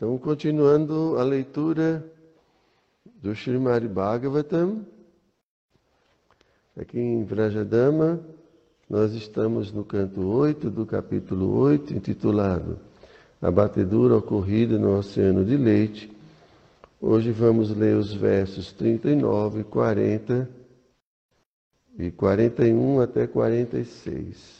Então, continuando a leitura do Srimad Bhagavatam, aqui em Vrajadama, nós estamos no canto 8 do capítulo 8, intitulado A Batedura Ocorrida no Oceano de Leite. Hoje vamos ler os versos 39, 40 e 41 até 46.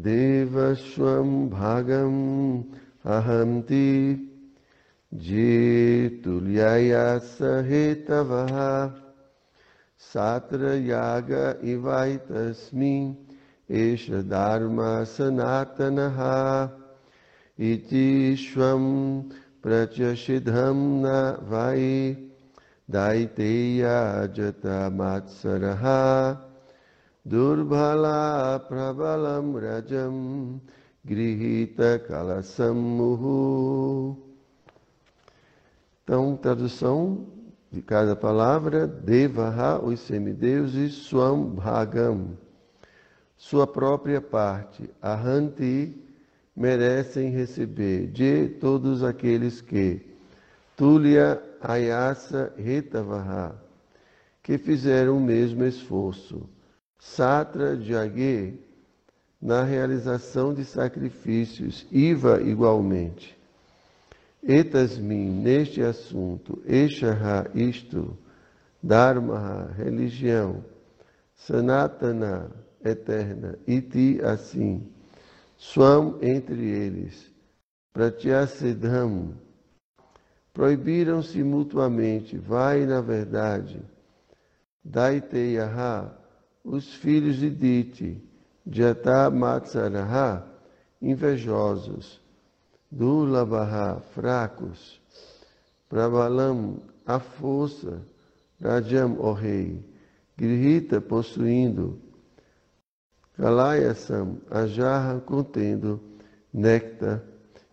देवस्वं भागम् अहन्ति ये तुल्याया सहेतवः सात्र याग इवायतस्मि एष धर्मा सनातनः। इति स्वं न वाई दैतेया जतमात्सरः। Rajam Grihita Kalasammuhu. Então, tradução de cada palavra: Devaha, os semideuses, Swam Bhagam, sua própria parte, Ahanti, merecem receber de todos aqueles que, Tulya Ayasa Hetavaha, que fizeram o mesmo esforço. Satra Jagé, na realização de sacrifícios, Iva igualmente. Etasmin, neste assunto, Eshaha, isto, Dharma, religião, Sanatana, eterna, Iti, assim, Swam, entre eles, Pratyasiddham, proibiram-se mutuamente, vai na verdade, Daiteyaha, os filhos de Diti, Jata Matsaraha, invejosos, Dulabaha, fracos, Pravalam, a força, Rajam, o rei, Grihita, possuindo, Kalayasam, a jarra contendo néctar,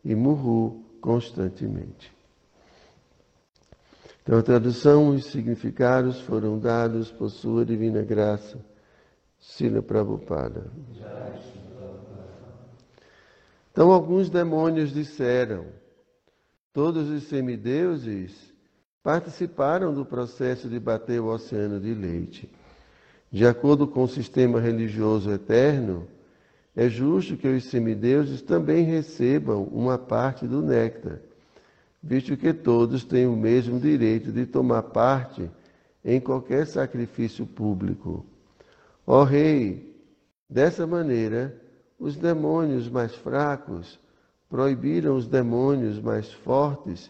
e Murru, constantemente. Então, a tradução e os significados foram dados por sua divina graça Sila Prabhupada. Então, alguns demônios disseram: todos os semideuses participaram do processo de bater o oceano de leite. De acordo com o sistema religioso eterno, é justo que os semideuses também recebam uma parte do néctar, visto que todos têm o mesmo direito de tomar parte em qualquer sacrifício público. Ó Rei, dessa maneira, os demônios mais fracos proibiram os demônios mais fortes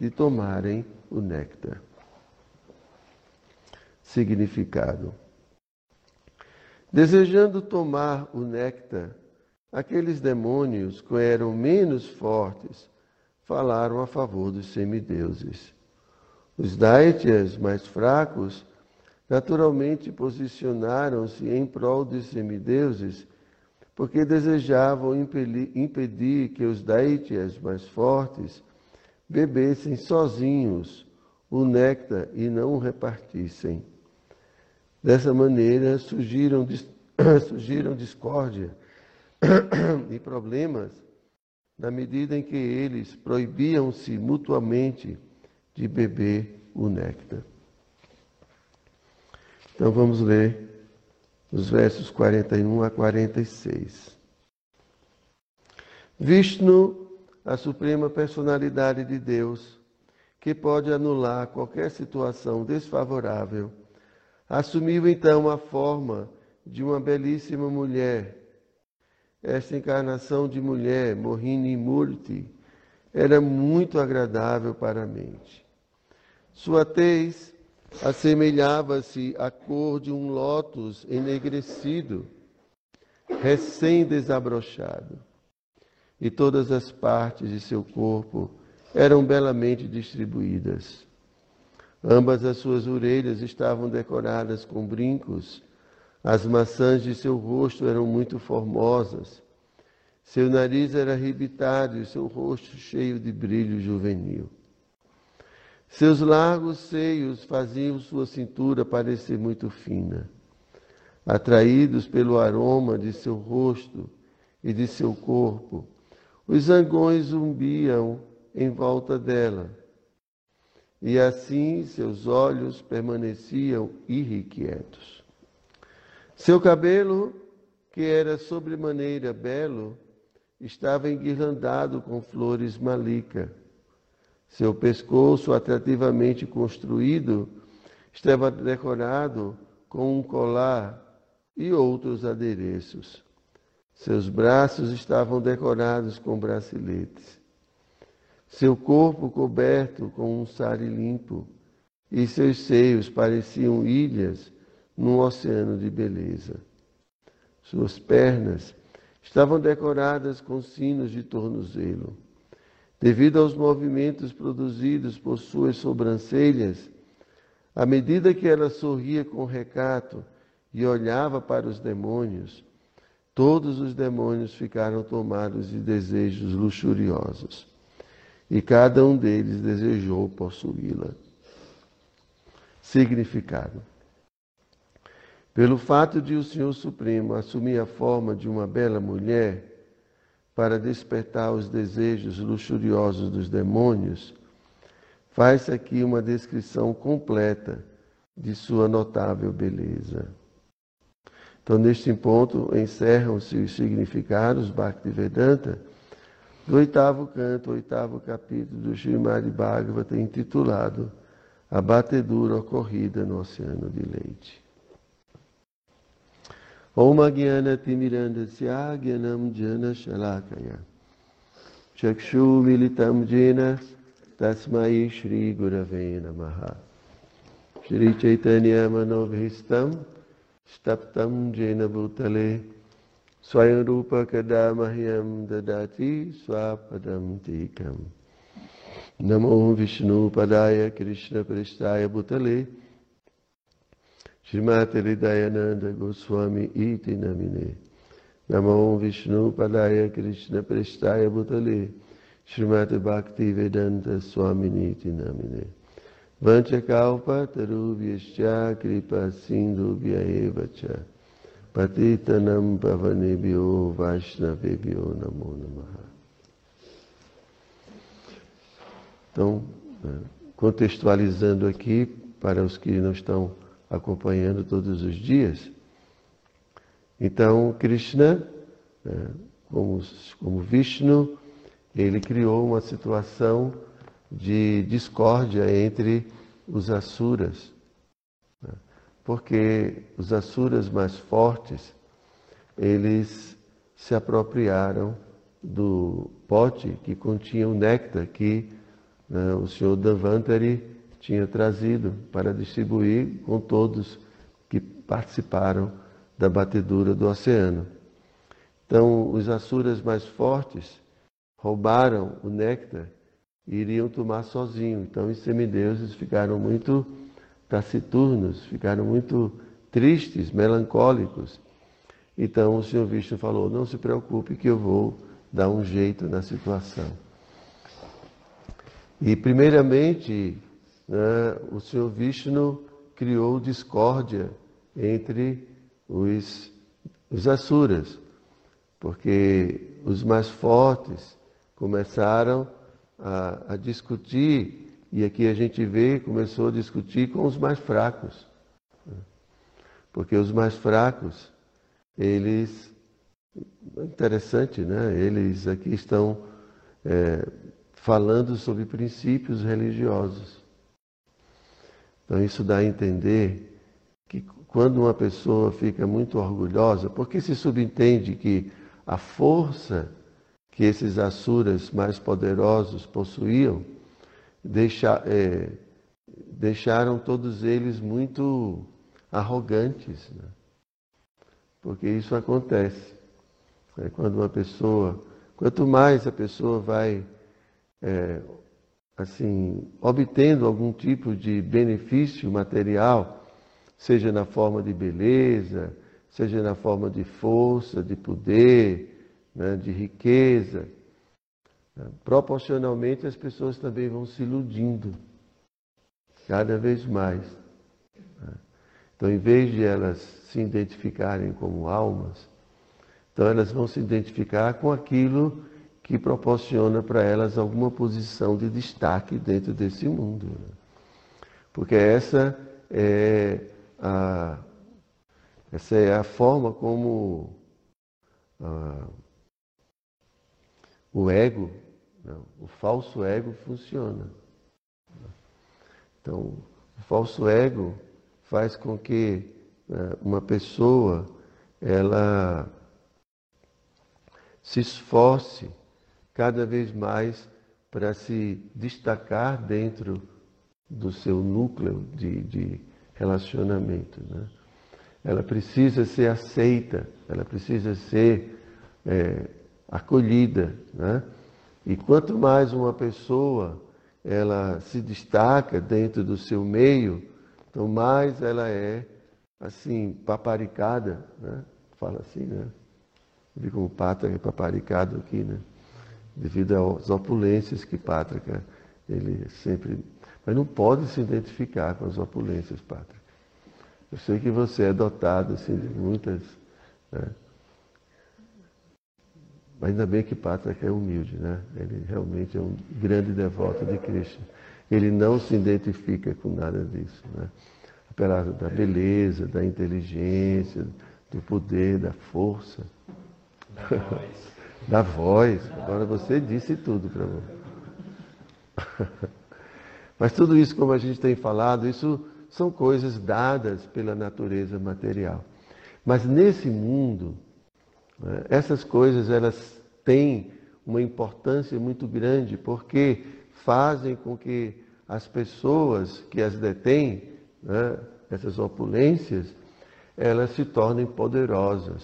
de tomarem o néctar. Significado: Desejando tomar o néctar, aqueles demônios que eram menos fortes falaram a favor dos semideuses. Os Daityas mais fracos naturalmente posicionaram-se em prol dos semideuses, porque desejavam impedir que os Daítias mais fortes bebessem sozinhos o néctar e não o repartissem. Dessa maneira surgiram, surgiram discórdia e problemas na medida em que eles proibiam-se mutuamente de beber o néctar. Então vamos ler os versos 41 a 46. Vishnu, a suprema personalidade de Deus, que pode anular qualquer situação desfavorável, assumiu então a forma de uma belíssima mulher. Esta encarnação de mulher, Mohini Murti, era muito agradável para a mente. Sua tez assemelhava-se à cor de um lótus enegrecido, recém-desabrochado, e todas as partes de seu corpo eram belamente distribuídas. Ambas as suas orelhas estavam decoradas com brincos, as maçãs de seu rosto eram muito formosas, seu nariz era arrebitado e seu rosto cheio de brilho juvenil. Seus largos seios faziam sua cintura parecer muito fina. Atraídos pelo aroma de seu rosto e de seu corpo, os zangões zumbiam em volta dela. E assim seus olhos permaneciam irrequietos. Seu cabelo, que era sobremaneira belo, estava enguirlandado com flores malica seu pescoço, atrativamente construído, estava decorado com um colar e outros adereços. Seus braços estavam decorados com braceletes. Seu corpo coberto com um sari limpo, e seus seios pareciam ilhas num oceano de beleza. Suas pernas estavam decoradas com sinos de tornozelo. Devido aos movimentos produzidos por suas sobrancelhas, à medida que ela sorria com recato e olhava para os demônios, todos os demônios ficaram tomados de desejos luxuriosos, e cada um deles desejou possuí-la. Significado: Pelo fato de o Senhor Supremo assumir a forma de uma bela mulher, para despertar os desejos luxuriosos dos demônios, faz aqui uma descrição completa de sua notável beleza. Então, neste ponto, encerram-se os significados Bhaktivedanta do oitavo canto, oitavo capítulo do Srimad Bhagavata, intitulado A Batedura Ocorrida no Oceano de Leite. ओमज्ञानतिमिरन्दस्या ज्ञानं जनशलाकया चक्षुमिलितं जेन तस्मै श्रीगुरवे नमः श्रीचैतन्यमनोभीष्टं स्तप्तं जेन भूतले स्वयंरूपकदा मह्यं ददाति स्वापदं तीकम् नमो विष्णुपदाय कृष्णपृष्ठाय भूतले Srimati Hridayananda Goswami Iti Namine. Namo Vishnu Padaya Krishna Prestaya Bhutale. Srimati Bhakti Vedanta Swami Iti Namine. Vancha Kalpa Tarubhyascha Kripa Sindhu Eva Cha. Patitanam Pavanebhyo Vaishnavebhyo Namo Namaha. Então, né, contextualizando aqui, para os que não estão acompanhando todos os dias. Então, Krishna, né, como, como Vishnu, ele criou uma situação de discórdia entre os Asuras, né, porque os Asuras mais fortes, eles se apropriaram do pote que continha o néctar que né, o senhor Davantari tinha trazido para distribuir com todos que participaram da batedura do oceano. Então, os Asuras mais fortes roubaram o néctar e iriam tomar sozinho. Então, os semideuses ficaram muito taciturnos, ficaram muito tristes, melancólicos. Então, o Senhor Vishnu falou: Não se preocupe, que eu vou dar um jeito na situação. E, primeiramente, né, o Senhor Vishnu criou discórdia entre os, os Asuras, porque os mais fortes começaram a, a discutir, e aqui a gente vê, começou a discutir com os mais fracos. Né. Porque os mais fracos, eles. Interessante, né? Eles aqui estão é, falando sobre princípios religiosos. Então, isso dá a entender que quando uma pessoa fica muito orgulhosa, porque se subentende que a força que esses asuras mais poderosos possuíam deixa, é, deixaram todos eles muito arrogantes. Né? Porque isso acontece. É quando uma pessoa, quanto mais a pessoa vai é, assim obtendo algum tipo de benefício material, seja na forma de beleza, seja na forma de força, de poder, né, de riqueza, né, proporcionalmente as pessoas também vão se iludindo cada vez mais. Né. Então, em vez de elas se identificarem como almas, então elas vão se identificar com aquilo que proporciona para elas alguma posição de destaque dentro desse mundo. Né. Porque essa é a, essa é a forma como a, o ego, não, o falso ego funciona. Então, o falso ego faz com que né, uma pessoa ela se esforce cada vez mais para se destacar dentro do seu núcleo de, de relacionamento. Né? Ela precisa ser aceita, ela precisa ser é, acolhida. Né? E quanto mais uma pessoa ela se destaca dentro do seu meio, então mais ela é assim paparicada, né? Fala assim, né? Vi como Pátrica é paparicado aqui, né? Devido às opulências que Pátrica ele sempre, mas não pode se identificar com as opulências, Pátrica. Eu sei que você é dotado assim de muitas, né? Mas ainda bem que Pátrica é humilde, né? Ele realmente é um grande devoto de Cristo. Ele não se identifica com nada disso, né? Apesar da beleza, da inteligência, do poder, da força. Da voz. Da voz. Agora você disse tudo para mim. Mas tudo isso, como a gente tem falado, isso são coisas dadas pela natureza material. Mas nesse mundo, né? Essas coisas elas têm uma importância muito grande porque fazem com que as pessoas que as detêm, né, essas opulências, elas se tornem poderosas,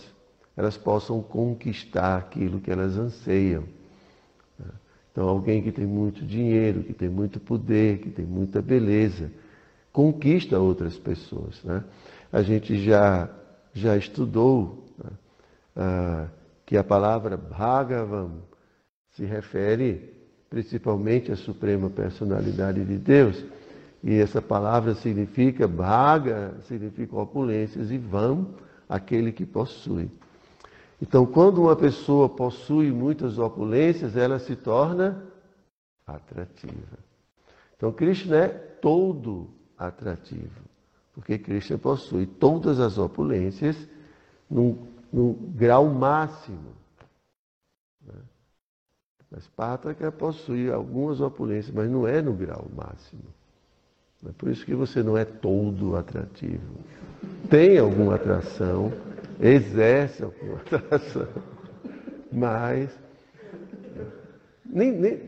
elas possam conquistar aquilo que elas anseiam. Então, alguém que tem muito dinheiro, que tem muito poder, que tem muita beleza, conquista outras pessoas. Né? A gente já, já estudou né? que a palavra Bhagavan se refere principalmente à suprema personalidade de Deus. E essa palavra significa Bhaga, significa opulências, e Vam, aquele que possui. Então, quando uma pessoa possui muitas opulências, ela se torna atrativa. Então, Krishna é todo atrativo, porque Krishna possui todas as opulências num no grau máximo. Né? Mas Pátraca possui algumas opulências, mas não é no grau máximo. É por isso que você não é todo atrativo. Tem alguma atração, exerce alguma atração, mas nem, nem,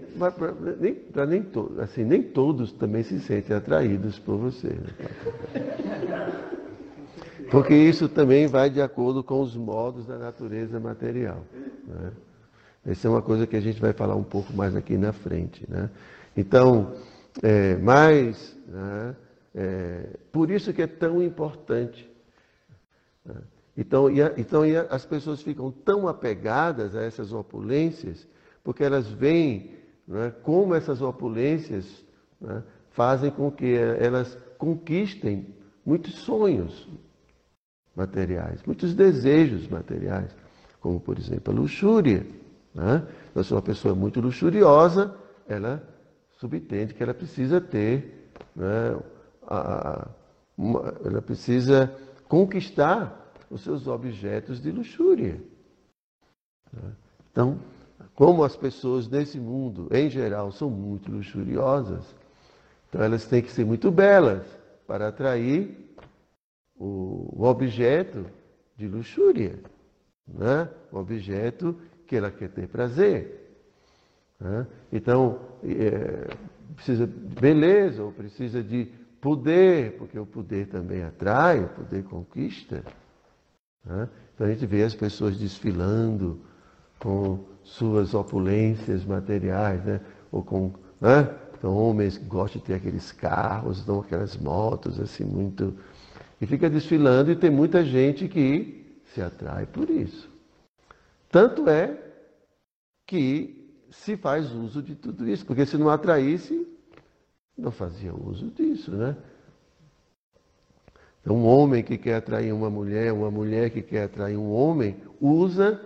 nem, pra nem, assim, nem todos também se sentem atraídos por você. Né? Porque isso também vai de acordo com os modos da natureza material. Né? Essa é uma coisa que a gente vai falar um pouco mais aqui na frente. Né? Então, é, mas, né, é, por isso que é tão importante. Né? Então, e a, então e a, as pessoas ficam tão apegadas a essas opulências, porque elas veem né, como essas opulências né, fazem com que elas conquistem muitos sonhos, materiais, muitos desejos materiais, como por exemplo a luxúria. Né? Então, se uma pessoa é muito luxuriosa, ela subentende que ela precisa ter, né, a, uma, ela precisa conquistar os seus objetos de luxúria. Né? Então, como as pessoas desse mundo, em geral, são muito luxuriosas, então elas têm que ser muito belas para atrair o, o objeto de luxúria, né? o objeto que ela quer ter prazer. Né? Então, é, precisa de beleza, ou precisa de poder, porque o poder também atrai, o poder conquista. Né? Então a gente vê as pessoas desfilando com suas opulências materiais, né? ou com né? então, homens que gostam de ter aqueles carros, dão aquelas motos assim muito. E fica desfilando e tem muita gente que se atrai por isso. Tanto é que se faz uso de tudo isso, porque se não atraísse, não fazia uso disso, né? Então, um homem que quer atrair uma mulher, uma mulher que quer atrair um homem, usa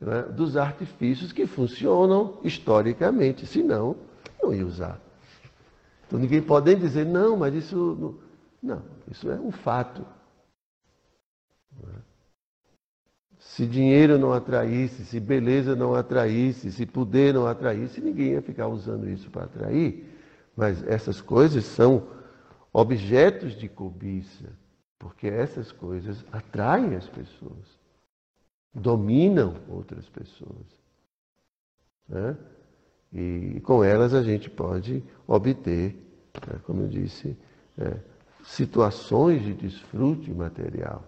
né, dos artifícios que funcionam historicamente, senão não ia usar. Então ninguém pode nem dizer, não, mas isso. Não, não isso é um fato. Se dinheiro não atraísse, se beleza não atraísse, se poder não atraísse, ninguém ia ficar usando isso para atrair. Mas essas coisas são objetos de cobiça, porque essas coisas atraem as pessoas, dominam outras pessoas. Né? E com elas a gente pode obter, né, como eu disse, é, situações de desfrute material.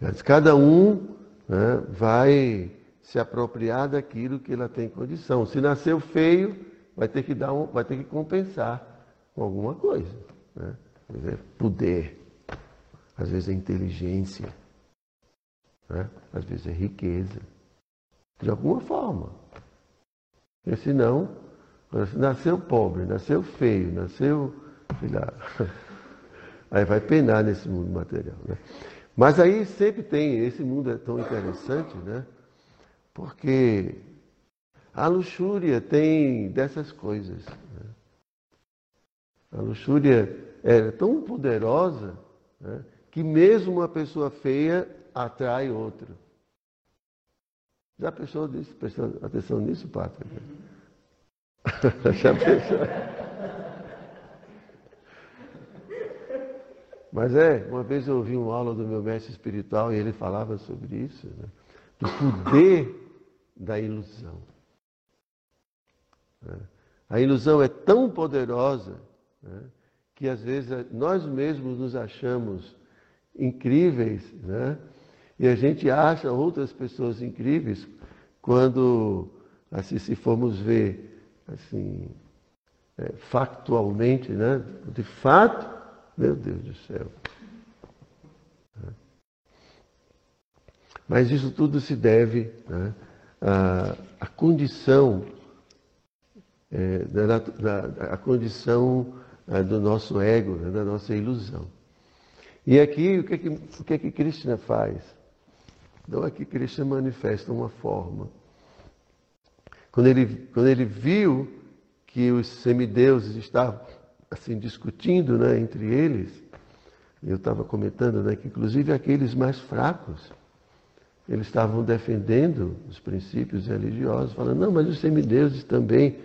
Mas cada um né, vai se apropriar daquilo que ela tem condição. Se nasceu feio, vai ter que dar um, vai ter que compensar com alguma coisa. Né? É poder, às vezes é inteligência, né? às vezes é riqueza. De alguma forma. Porque senão, nasceu pobre, nasceu feio, nasceu. Aí vai penar nesse mundo material. Né? Mas aí sempre tem, esse mundo é tão interessante, né? Porque a luxúria tem dessas coisas. A luxúria é tão poderosa né, que mesmo uma pessoa feia atrai outra. Já pensou nisso? Prestou atenção nisso, Pátria? Já pensou? Mas é, uma vez eu ouvi uma aula do meu mestre espiritual e ele falava sobre isso, né? do poder da ilusão. Né? A ilusão é tão poderosa né? que às vezes nós mesmos nos achamos incríveis, né? E a gente acha outras pessoas incríveis quando, assim, se formos ver, assim, é, factualmente, né? De fato, meu Deus do céu. Mas isso tudo se deve né, à, à condição, é, da, da, a condição do nosso ego, né, da nossa ilusão. E aqui, o que é que, o que, é que Krishna faz? Então aqui Krishna manifesta uma forma. Quando ele, quando ele viu que os semideuses estavam assim discutindo né, entre eles, eu estava comentando né, que inclusive aqueles mais fracos, eles estavam defendendo os princípios religiosos, falando, não, mas os semideuses também,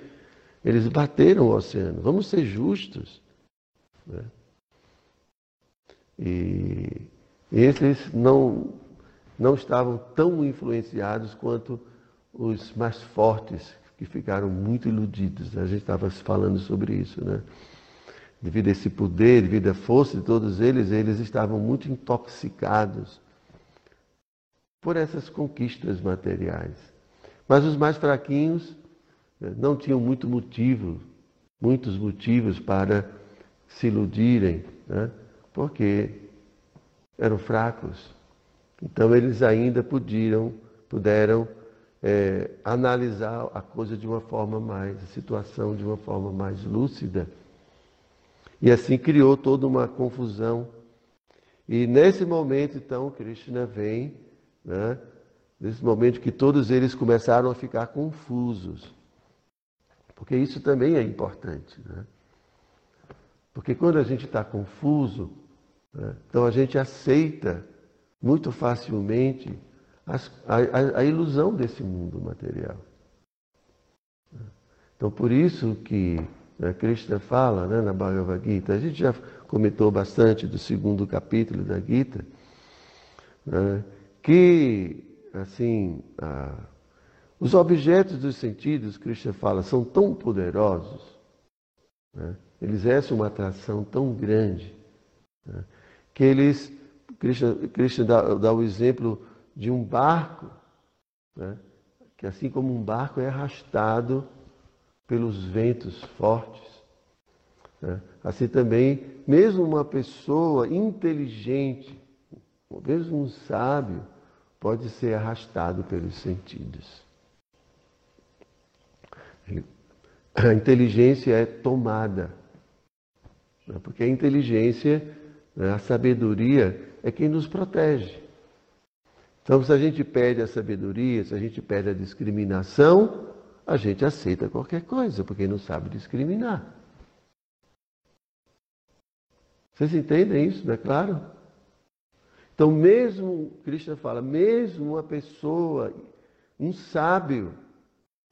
eles bateram o oceano, vamos ser justos. Né? E esses não, não estavam tão influenciados quanto os mais fortes, que ficaram muito iludidos. A gente estava falando sobre isso, né? Devido a esse poder, devido à força de todos eles, eles estavam muito intoxicados por essas conquistas materiais. Mas os mais fraquinhos não tinham muito motivo, muitos motivos para se iludirem, né? porque eram fracos, então eles ainda podiam, puderam é, analisar a coisa de uma forma mais, a situação de uma forma mais lúcida. E assim criou toda uma confusão. E nesse momento, então, Krishna vem, né, nesse momento que todos eles começaram a ficar confusos. Porque isso também é importante. Né? Porque quando a gente está confuso, né, então a gente aceita muito facilmente as, a, a, ilusão desse mundo material. Então, por isso que né, Krishna fala né, na Bhagavad Gita, a gente já comentou bastante do segundo capítulo da Gita, né, que assim a, Os objetos dos sentidos, Krishna fala, são tão poderosos, né? eles exercem uma atração tão grande, né? que eles, Krishna, Krishna dá, dá, o exemplo de um barco, né? que assim como um barco é arrastado pelos ventos fortes, né? assim também, mesmo uma pessoa inteligente, mesmo um sábio, pode ser arrastado pelos sentidos. A inteligência é tomada. Né? Porque a inteligência, né, a sabedoria é quem nos protege. Então, se a gente perde a sabedoria, se a gente perde a discriminação, a gente aceita qualquer coisa, porque não sabe discriminar. Vocês entendem isso, não é claro? Então, mesmo, Krishna fala, mesmo uma pessoa, um sábio,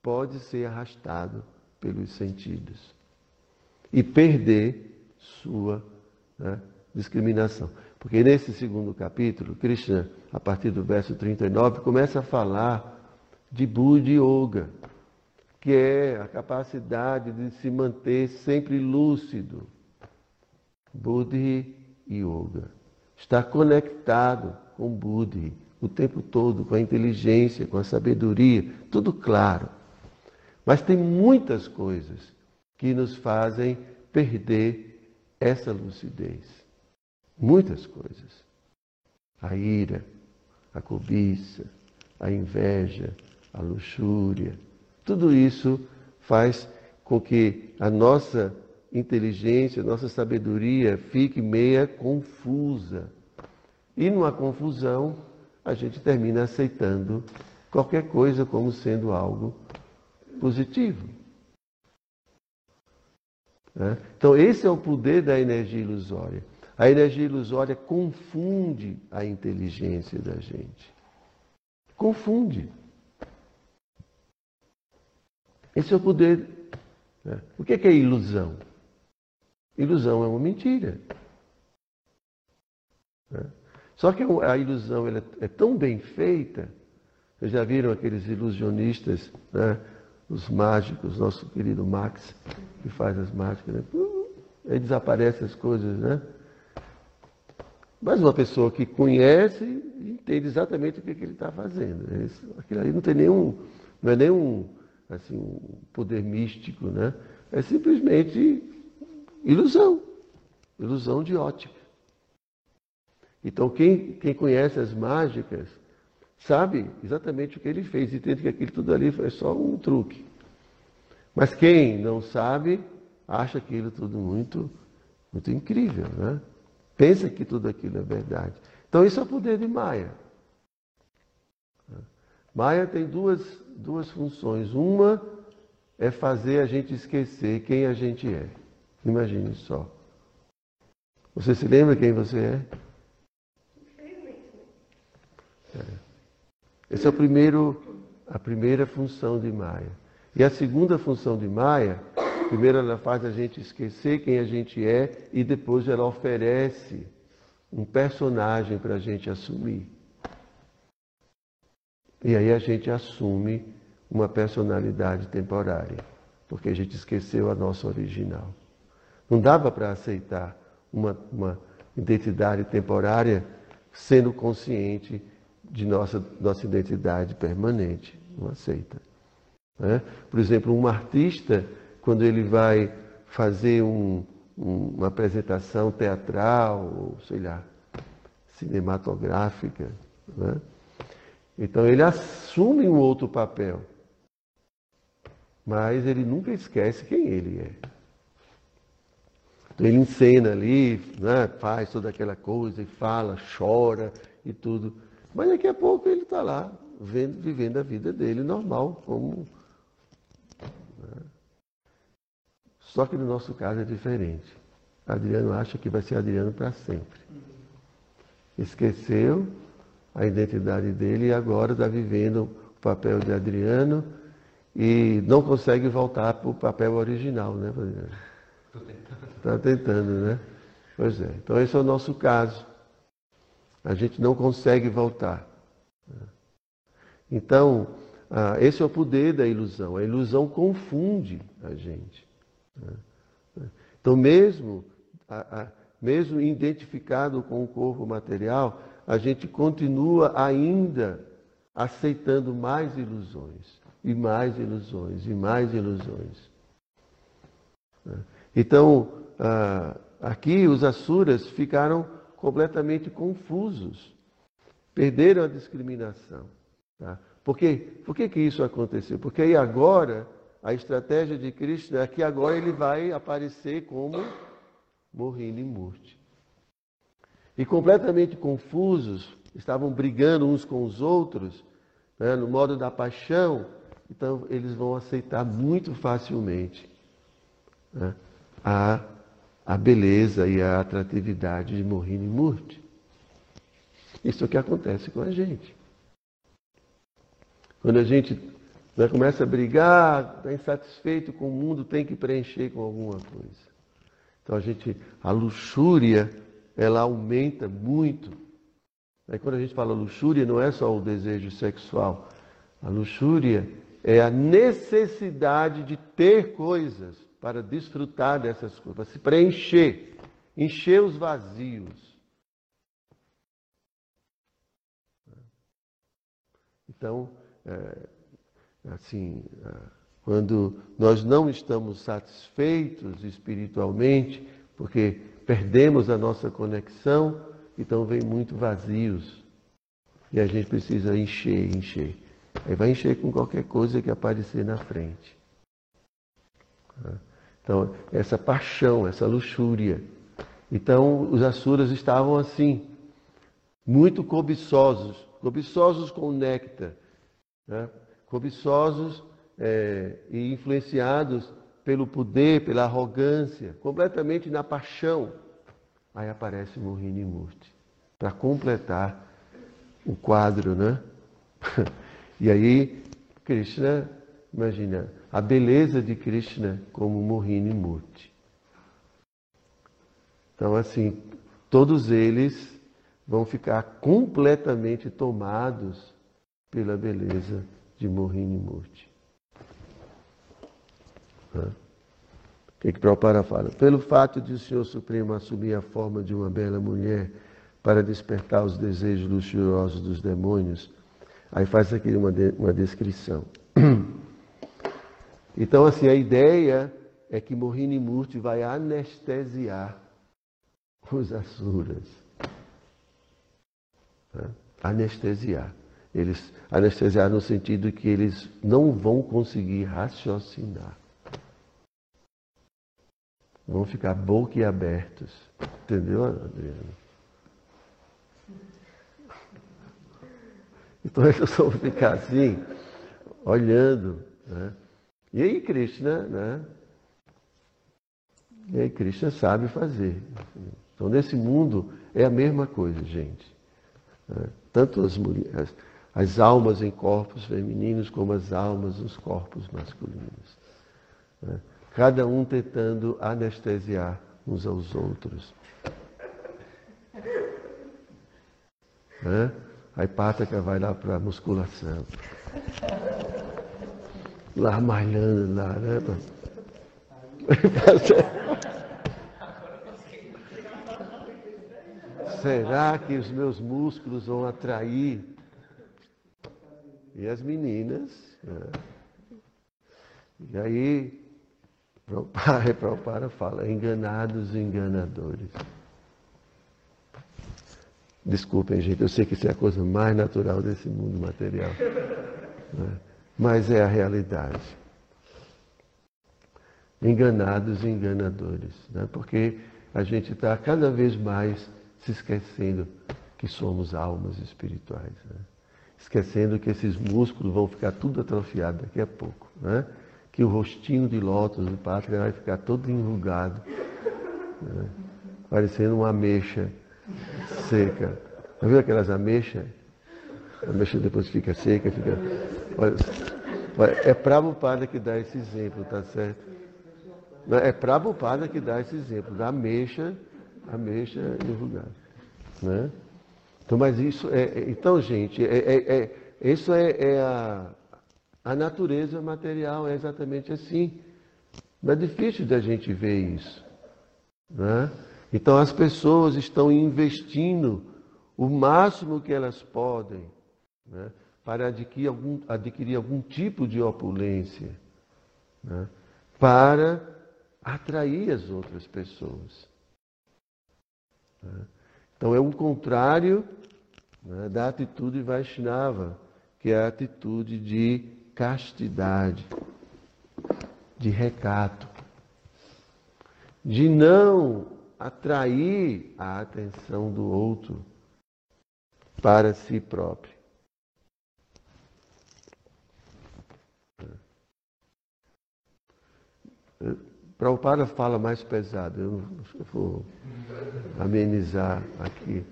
pode ser arrastado pelos sentidos e perder sua né, discriminação. Porque nesse segundo capítulo, Krishna, a partir do verso 39, começa a falar de Buddha Yoga, que é a capacidade de se manter sempre lúcido. Buddhi Yoga. Está conectado com Buddhi o tempo todo, com a inteligência, com a sabedoria, tudo claro. Mas tem muitas coisas que nos fazem perder essa lucidez. Muitas coisas. A ira, a cobiça, a inveja, a luxúria. Tudo isso faz com que a nossa inteligência, a nossa sabedoria fique meia confusa. E numa confusão, a gente termina aceitando qualquer coisa como sendo algo positivo. Né? Então, esse é o poder da energia ilusória. A energia ilusória confunde a inteligência da gente. Confunde. Esse é o poder. Né? O que é, que é ilusão? Ilusão é uma mentira. Né? Só que a ilusão é tão bem feita. Vocês já viram aqueles ilusionistas, né? Os mágicos, nosso querido Max, que faz as mágicas, né? aí desaparecem as coisas, né? Mas uma pessoa que conhece entende exatamente o que, que ele está fazendo. Aquilo ali não tem nenhum, não é nenhum assim, um poder místico, né? É simplesmente ilusão, ilusão de ótica. Então quem, quem conhece as mágicas sabe exatamente o que ele fez, entende que aquilo tudo ali foi só um truque. Mas quem não sabe, acha aquilo tudo muito, muito incrível, né? Pensa que tudo aquilo é verdade. Então isso é o poder de Maia. Maia tem duas, duas funções. Uma é fazer a gente esquecer quem a gente é. Imagine só. Você se lembra quem você é? é. Essa é o primeiro, a primeira função de Maia. E a segunda função de Maia, primeiro ela faz a gente esquecer quem a gente é e depois ela oferece um personagem para a gente assumir. E aí a gente assume uma personalidade temporária, porque a gente esqueceu a nossa original. Não dava para aceitar uma, uma identidade temporária sendo consciente de nossa, nossa identidade permanente. Não aceita. Né? Por exemplo, um artista, quando ele vai fazer um, um, uma apresentação teatral, ou sei lá, cinematográfica, né? então ele assume um outro papel, mas ele nunca esquece quem ele é. Ele encena ali, né? faz toda aquela coisa, e fala, chora e tudo. Mas daqui a pouco ele está lá, vendo, vivendo a vida dele normal, como. Né? Só que no nosso caso é diferente. Adriano acha que vai ser Adriano para sempre. Esqueceu a identidade dele e agora está vivendo o papel de Adriano e não consegue voltar para o papel original, né, Adriano? Estou tentando. Está tentando, né? Pois é. Então esse é o nosso caso a gente não consegue voltar. Então, ah, esse é o poder da ilusão. A ilusão confunde a gente. Então, mesmo, mesmo identificado com o corpo material, a gente continua ainda aceitando mais ilusões, e mais ilusões, e mais ilusões. Então, ah, aqui os Asuras ficaram completamente confusos, perderam a discriminação. Tá? Por, quê? Por que, que isso aconteceu? Porque aí agora, a estratégia de Krishna é que agora ele vai aparecer como Mohini Murti. E completamente confusos, estavam brigando uns com os outros, né, no modo da paixão, então eles vão aceitar muito facilmente né, a a beleza e a atratividade de Mohini Murti. Isso é o que acontece com a gente. Quando a gente né, começa a brigar, está insatisfeito com o mundo, tem que preencher com alguma coisa. Então a gente, a luxúria, ela aumenta muito. Aí quando a gente fala luxúria, não é só o desejo sexual. A luxúria é a necessidade de ter coisas para desfrutar dessas coisas, para se preencher, encher os vazios. Então, é, assim, é, quando nós não estamos satisfeitos espiritualmente, porque perdemos a nossa conexão, então vem muito vazios. E a gente precisa encher, encher. Aí vai encher com qualquer coisa que aparecer na frente. Então, essa paixão, essa luxúria. Então, os Asuras estavam assim, muito cobiçosos, cobiçosos com o néctar, né? cobiçosos é, e influenciados pelo poder, pela arrogância, completamente na paixão. Aí aparece Mohini Murti, para completar o quadro, né? E aí, Krishna, imagina, a beleza de Krishna como Mohini Murti. Então, assim, todos eles vão ficar completamente tomados pela beleza de Mohini Murti. O que, que Prabhupada fala? Pelo fato de o Senhor Supremo assumir a forma de uma bela mulher para despertar os desejos luxuosos dos demônios, aí faz aqui uma, de, uma descrição. Então, assim, a ideia é que Mohini Murti vai anestesiar os asuras. Né? Anestesiar. Eles anestesiar no sentido que eles não vão conseguir raciocinar. Vão ficar boquiabertos. Entendeu, Adriano? Então eles vão ficar assim, olhando. Né? E aí Krishna, né? E aí Krishna sabe fazer. Então nesse mundo é a mesma coisa, gente. Né? Tanto as mulheres, as almas em corpos femininos como as almas nos corpos masculinos. Né? Cada um tentando anestesiar uns aos outros. Né? Aí Pátaka vai lá para a musculação lá malhando lá, né? Será que os meus músculos vão atrair? E as meninas. Né? E aí, Prabhupada, Prabhupada fala, enganados e enganadores. Desculpem, gente, eu sei que isso é a coisa mais natural desse mundo material. Né? Mas é a realidade. Enganados e enganadores, né? porque a gente está cada vez mais se esquecendo que somos almas espirituais. Né? Esquecendo que esses músculos vão ficar tudo atrofiados daqui a pouco. Né? Que o rostinho de lótus do pátria vai ficar todo enrugado, né? parecendo uma ameixa seca. Já viu aquelas ameixas? A ameixa depois fica seca, fica. Olha, olha é Prabhupada que dá esse exemplo, tá certo? É Prabhupada que dá esse exemplo, da ameixa, ameixa enrugada. Né? Então, mas isso é. é então, gente, é, é, é isso é, é, a, A natureza material é exatamente assim. Não é difícil da gente ver isso. Né? Então as pessoas estão investindo o máximo que elas podem né? para adquirir algum, adquirir algum tipo de opulência, né? para atrair as outras pessoas. Né? Então é o contrário né, da atitude Vaishnava, que é a atitude de castidade, de recato, de não atrair a atenção do outro para si próprio. Prabhupada fala mais pesado, eu vou amenizar aqui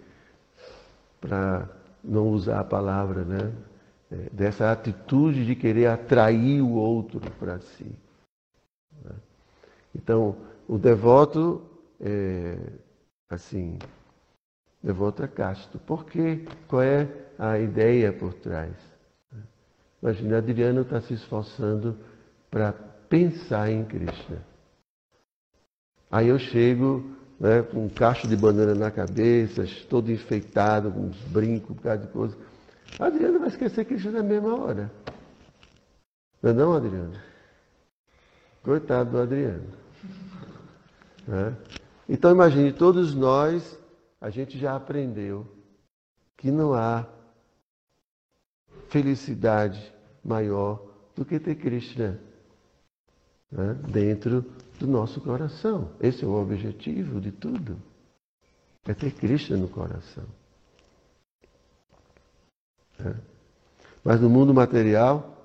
para não usar a palavra, né? É, dessa atitude de querer atrair o outro para si. Né? Então, o devoto é assim, devoto é casto. Por quê? Qual é a ideia por trás? Imagina, Adriano está se esforçando para pensar em Krishna. Aí eu chego né, com um cacho de banana na cabeça, todo enfeitado, com uns brincos, um bocado de coisa. Adriano vai esquecer Cristo na mesma hora. Não é não, Adriano? Coitado do Adriano. Né? Então imagine, todos nós, a gente já aprendeu que não há felicidade maior do que ter Krishna né, dentro do nosso coração. Esse é o objetivo de tudo. É ter Cristo no coração. É. Mas no mundo material,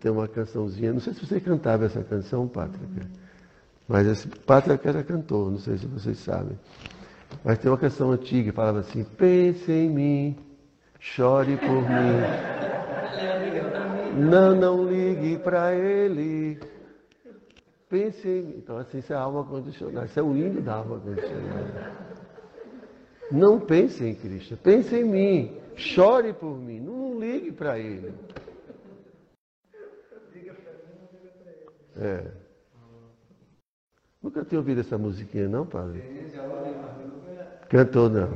tem uma cançãozinha, não sei se você cantava essa canção, Pátrica. Mas esse Pátrica era cantor, não sei se vocês sabem. Mas tem uma canção antiga que falava assim: Pense em mim, chore por mim. Não, não ligue para ele. Pense em mim. Então, assim, isso é alma condicionada. Isso é o hino da alma condicionada. Não pense em Cristo. Pense em mim. Chore por mim. Não ligue para Ele. É. Nunca tinha ouvido essa musiquinha, não, padre? Cantou, não.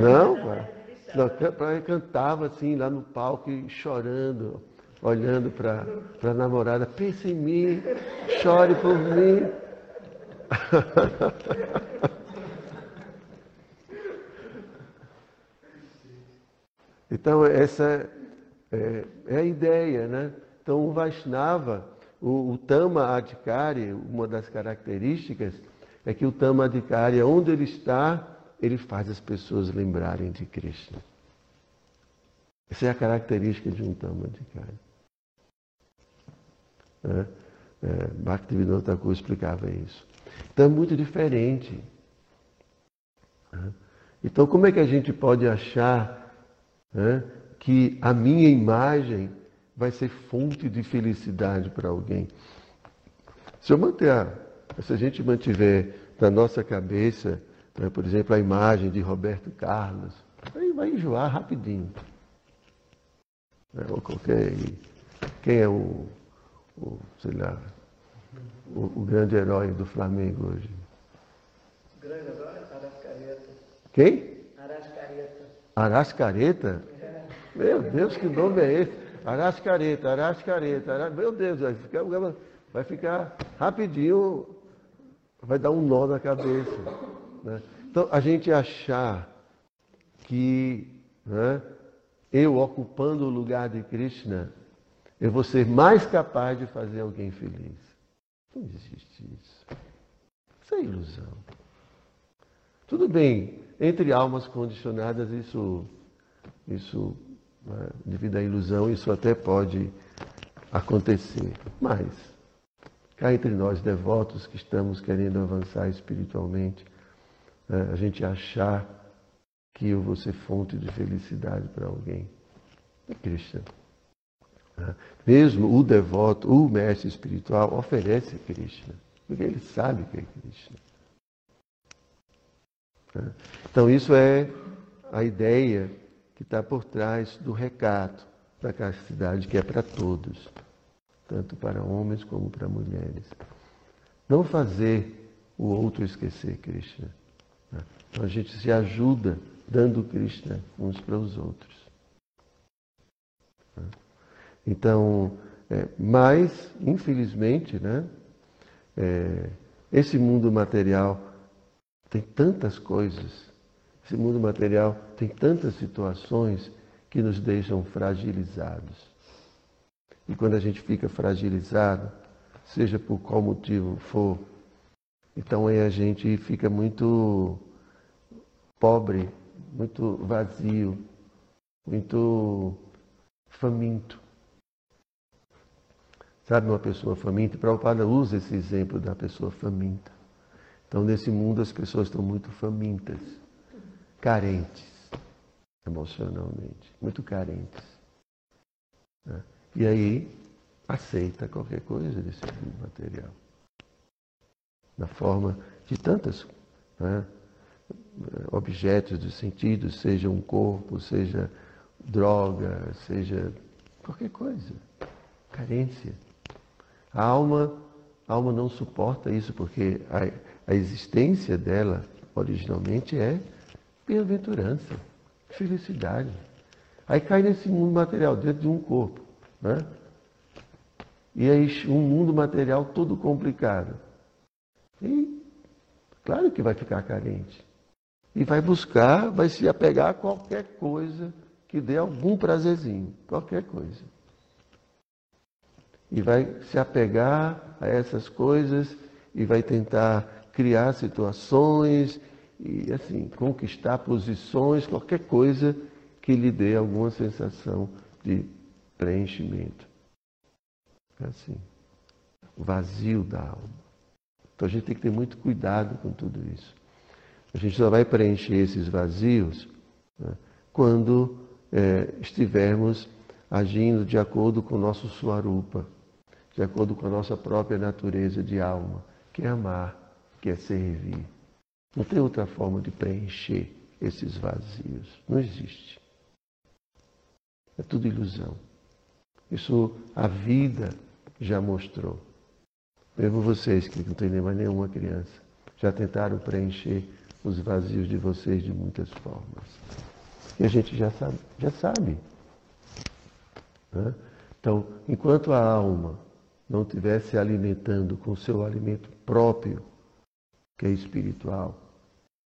Não, pai. Não, cantava assim, lá no palco, chorando olhando para a namorada, pense em mim, chore por mim. então, essa é, é, a ideia, né? Então, o Vaishnava, o, o Tama Adhikari, uma das características é que o Tama Adhikari, onde ele está, ele faz as pessoas lembrarem de Krishna. Essa é a característica de um Tama Adhikari. Né? É, Bhaktivinoda Thakur explicava isso. Então é muito diferente. Né? Então como é que a gente pode achar né, que a minha imagem vai ser fonte de felicidade para alguém? Se eu manter a, se a gente mantiver na nossa cabeça, né, por exemplo, a imagem de Roberto Carlos, aí vai enjoar rapidinho. Né, quem é o o, sei lá, o, o, grande herói do Flamengo hoje. Grande herói? Arascareta. Quem? Arascareta. Arascareta? É. Meu Deus, que nome é esse? Arascareta, Arascareta. Meu Deus, vai ficar, vai ficar rapidinho, vai dar um nó na cabeça. Né? Então, a gente achar que né, eu ocupando o lugar de Krishna eu vou ser mais capaz de fazer alguém feliz. Não existe isso. Isso é ilusão. Tudo bem, entre almas condicionadas, isso, isso né, devido à ilusão, isso até pode acontecer. Mas, cá entre nós devotos que estamos querendo avançar espiritualmente, né, a gente achar que eu vou ser fonte de felicidade para alguém. É Krishna. Mesmo o devoto, o mestre espiritual, oferece Krishna, porque ele sabe que é Krishna. Então, isso é a ideia que está por trás do recato da castidade, que é para todos. tanto para homens como para mulheres. Não fazer o outro esquecer Krishna. Né? Então a gente se ajuda dando Krishna uns para os outros. Então, é, mas, infelizmente, né, é, esse mundo material tem tantas coisas, esse mundo material tem tantas situações que nos deixam fragilizados. E quando a gente fica fragilizado, seja por qual motivo for, então aí a gente fica muito pobre, muito vazio, muito faminto. Sabe, uma pessoa faminta? Prabhupada usa esse exemplo da pessoa faminta. Então, nesse mundo, as pessoas estão muito famintas, carentes emocionalmente, muito carentes. Né? E aí, aceita qualquer coisa desse mundo material. Na forma de tantas né, objetos dos sentidos, seja um corpo, seja droga, seja qualquer coisa. Carência. A alma, a alma não suporta isso porque a, a existência dela originalmente é bem-aventurança, felicidade. Aí cai nesse mundo material, dentro de um corpo. Né? E aí um mundo material todo complicado. E claro que vai ficar carente. E vai buscar, vai se apegar a qualquer coisa que dê algum prazerzinho, qualquer coisa e vai se apegar a essas coisas e vai tentar criar situações e assim conquistar posições, qualquer coisa que lhe dê alguma sensação de preenchimento. É assim, vazio da alma. Então a gente tem que ter muito cuidado com tudo isso. A gente só vai preencher esses vazios né, quando é, estivermos agindo de acordo com o nosso suarupa de acordo com a nossa própria natureza de alma, que é amar, que é servir. Não tem outra forma de preencher esses vazios. Não existe. É tudo ilusão. Isso a vida já mostrou. Mesmo vocês que não têm mais nenhuma criança, já tentaram preencher os vazios de vocês de muitas formas. E a gente já sabe. Já sabe. Né? Então, enquanto a alma não estiver se alimentando com o seu alimento próprio, que é espiritual,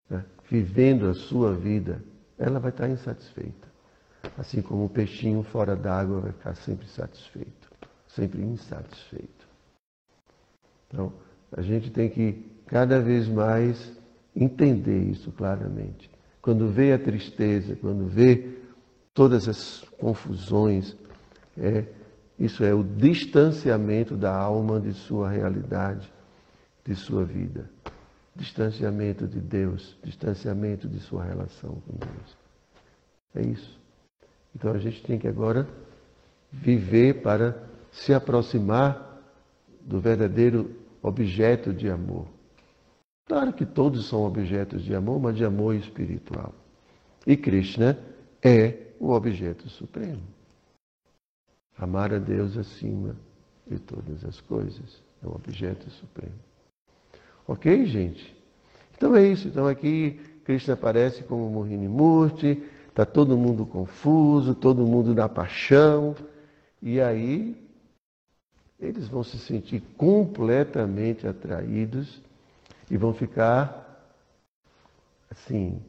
né? vivendo a sua vida, ela vai estar insatisfeita. Assim como o peixinho fora d'água vai ficar sempre satisfeito, sempre insatisfeito. Então, a gente tem que cada vez mais entender isso claramente. Quando vê a tristeza, quando vê todas as confusões, é isso é o distanciamento da alma de sua realidade, de sua vida. Distanciamento de Deus, distanciamento de sua relação com Deus. É isso. Então a gente tem que agora viver para se aproximar do verdadeiro objeto de amor. Claro que todos são objetos de amor, mas de amor espiritual. E Krishna é o objeto supremo. Amar a Deus acima de todas as coisas. É o objeto supremo. Ok, gente? Então é isso. Então aqui Krishna aparece como Mohini Murti, está todo mundo confuso, todo mundo na paixão. E aí eles vão se sentir completamente atraídos e vão ficar assim,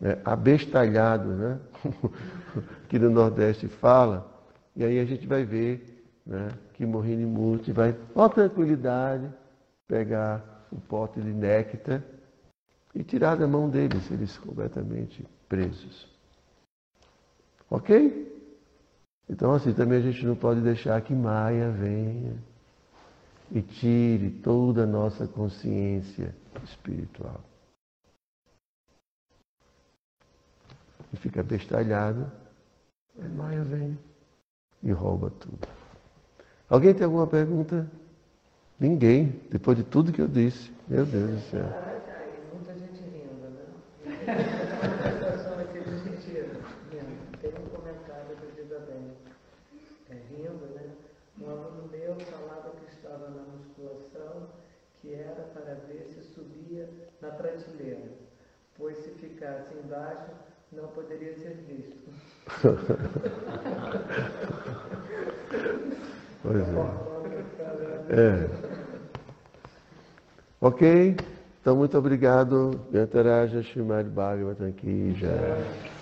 né, abestalhados, né? que no Nordeste fala e aí a gente vai ver né, que Mohini Murti vai, com tranquilidade, pegar o pote de néctar e tirar da mão deles, eles completamente presos. Ok? Então, assim, também a gente não pode deixar que Maia venha e tire toda a nossa consciência espiritual. E fica bestalhado, Maia vem e rouba tudo. Alguém tem alguma pergunta? Ninguém, depois de tudo que eu disse. Meu Deus do céu. Muita gente rindo, né? Tem um comentário é, rindo, né? Um meu falava que estava na musculação, era para ver se subia na prateleira, pois se ficasse embaixo não poderia ser visto. Pois é. é. Ok? Então, muito obrigado. Gantaraja Shrimad Bhagavatam aqui já.